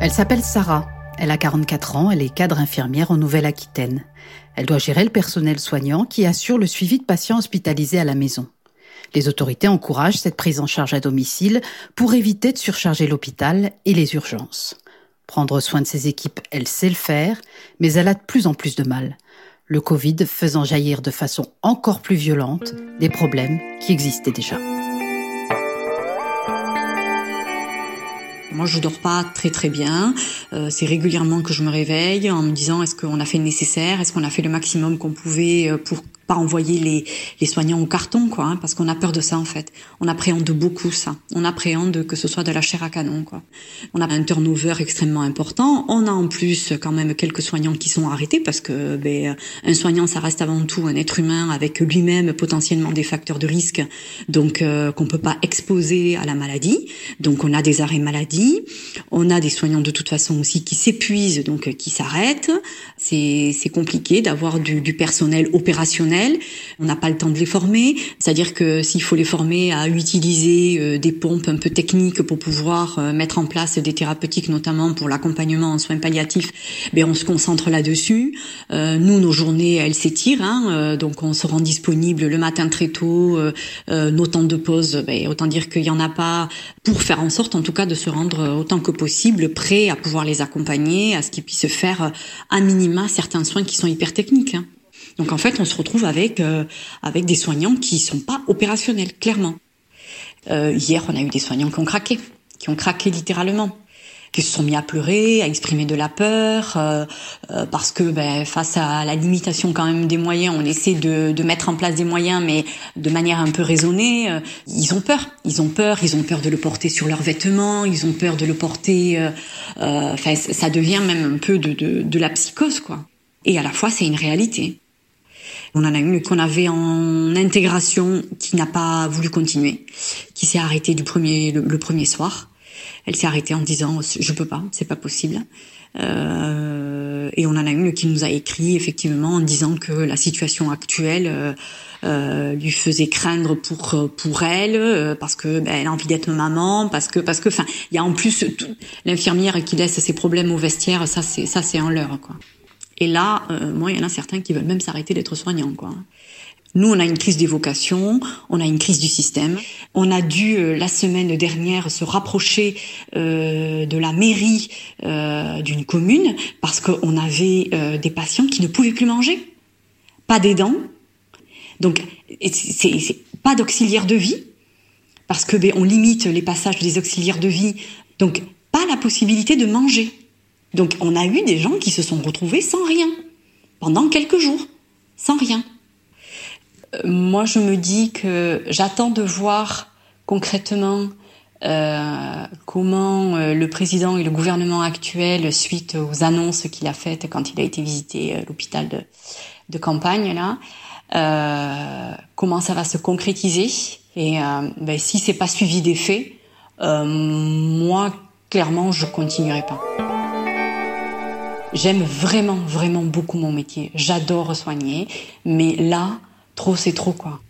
Elle s'appelle Sarah. Elle a 44 ans, elle est cadre infirmière en Nouvelle-Aquitaine. Elle doit gérer le personnel soignant qui assure le suivi de patients hospitalisés à la maison. Les autorités encouragent cette prise en charge à domicile pour éviter de surcharger l'hôpital et les urgences. Prendre soin de ses équipes, elle sait le faire, mais elle a de plus en plus de mal. Le Covid faisant jaillir de façon encore plus violente des problèmes qui existaient déjà. Moi, je dors pas très très bien. Euh, c'est régulièrement que je me réveille en me disant est-ce qu'on a fait le nécessaire, est-ce qu'on a fait le maximum qu'on pouvait euh, pour pas envoyer les, les soignants au carton, quoi, hein, parce qu'on a peur de ça en fait. On appréhende beaucoup ça. On appréhende que ce soit de la chair à canon, quoi. On a un turnover extrêmement important. On a en plus quand même quelques soignants qui sont arrêtés parce que ben, un soignant, ça reste avant tout un être humain avec lui-même potentiellement des facteurs de risque, donc euh, qu'on peut pas exposer à la maladie. Donc on a des arrêts maladie. On a des soignants de toute façon aussi qui s'épuisent, donc qui s'arrêtent. C'est c'est compliqué d'avoir du, du personnel opérationnel on n'a pas le temps de les former, c'est-à-dire que s'il faut les former à utiliser euh, des pompes un peu techniques pour pouvoir euh, mettre en place des thérapeutiques, notamment pour l'accompagnement en soins palliatifs, ben on se concentre là-dessus. Euh, nous, nos journées, elles s'étirent, hein, donc on se rend disponible le matin très tôt, nos temps de pause, ben, autant dire qu'il y en a pas pour faire en sorte, en tout cas, de se rendre autant que possible prêt à pouvoir les accompagner, à ce qu'ils puissent faire à minima certains soins qui sont hyper techniques. Donc en fait, on se retrouve avec euh, avec des soignants qui sont pas opérationnels, clairement. Euh, hier, on a eu des soignants qui ont craqué, qui ont craqué littéralement, qui se sont mis à pleurer, à exprimer de la peur, euh, parce que ben, face à la limitation quand même des moyens, on essaie de, de mettre en place des moyens, mais de manière un peu raisonnée. ils ont peur, ils ont peur, ils ont peur de le porter sur leurs vêtements, ils ont peur de le porter. Enfin, ça devient même un peu de, de, de la psychose, quoi. Et à la fois, c'est une réalité. On en a une qu'on avait en intégration qui n'a pas voulu continuer, qui s'est arrêtée du premier le, premier soir. Elle s'est arrêtée en disant je peux pas, c'est pas possible. Euh, et on en a une qui nous a écrit effectivement en disant que la situation actuelle euh, euh lui faisait craindre pour pour elle euh, parce que ben, elle a envie d'être maman parce que parce que enfin il y a en plus l'infirmière qui laisse ses problèmes au vestiaire ça c'est ça c'est en l'heure quoi. Et là, euh, moi, il y en a certains qui veulent même s'arrêter d'être soignants, quoi. Nous, on a une crise des vocations, on a une crise du système. On a dû euh, la semaine dernière se rapprocher euh, de la mairie euh, d'une commune parce qu'on avait euh, des patients qui ne pouvaient plus manger, pas d'aidants, donc c'est pas d'auxiliaire de vie parce que ben, on limite les passages des auxiliaires de vie, donc pas la possibilité de manger. Donc on a eu des gens qui se sont retrouvés sans rien pendant quelques jours, sans rien. Euh, moi, je me dis que j'attends de voir concrètement euh, comment euh, le président et le gouvernement actuel, suite aux annonces qu'il a faites quand il a été visiter l'hôpital de, campagne comment ça va se concrétiser et ben, si c'est pas suivi des faits, moi clairement je continuerai pas. J'aime vraiment, vraiment beaucoup mon métier. J'adore soigner. Mais là, trop, c'est trop, quoi.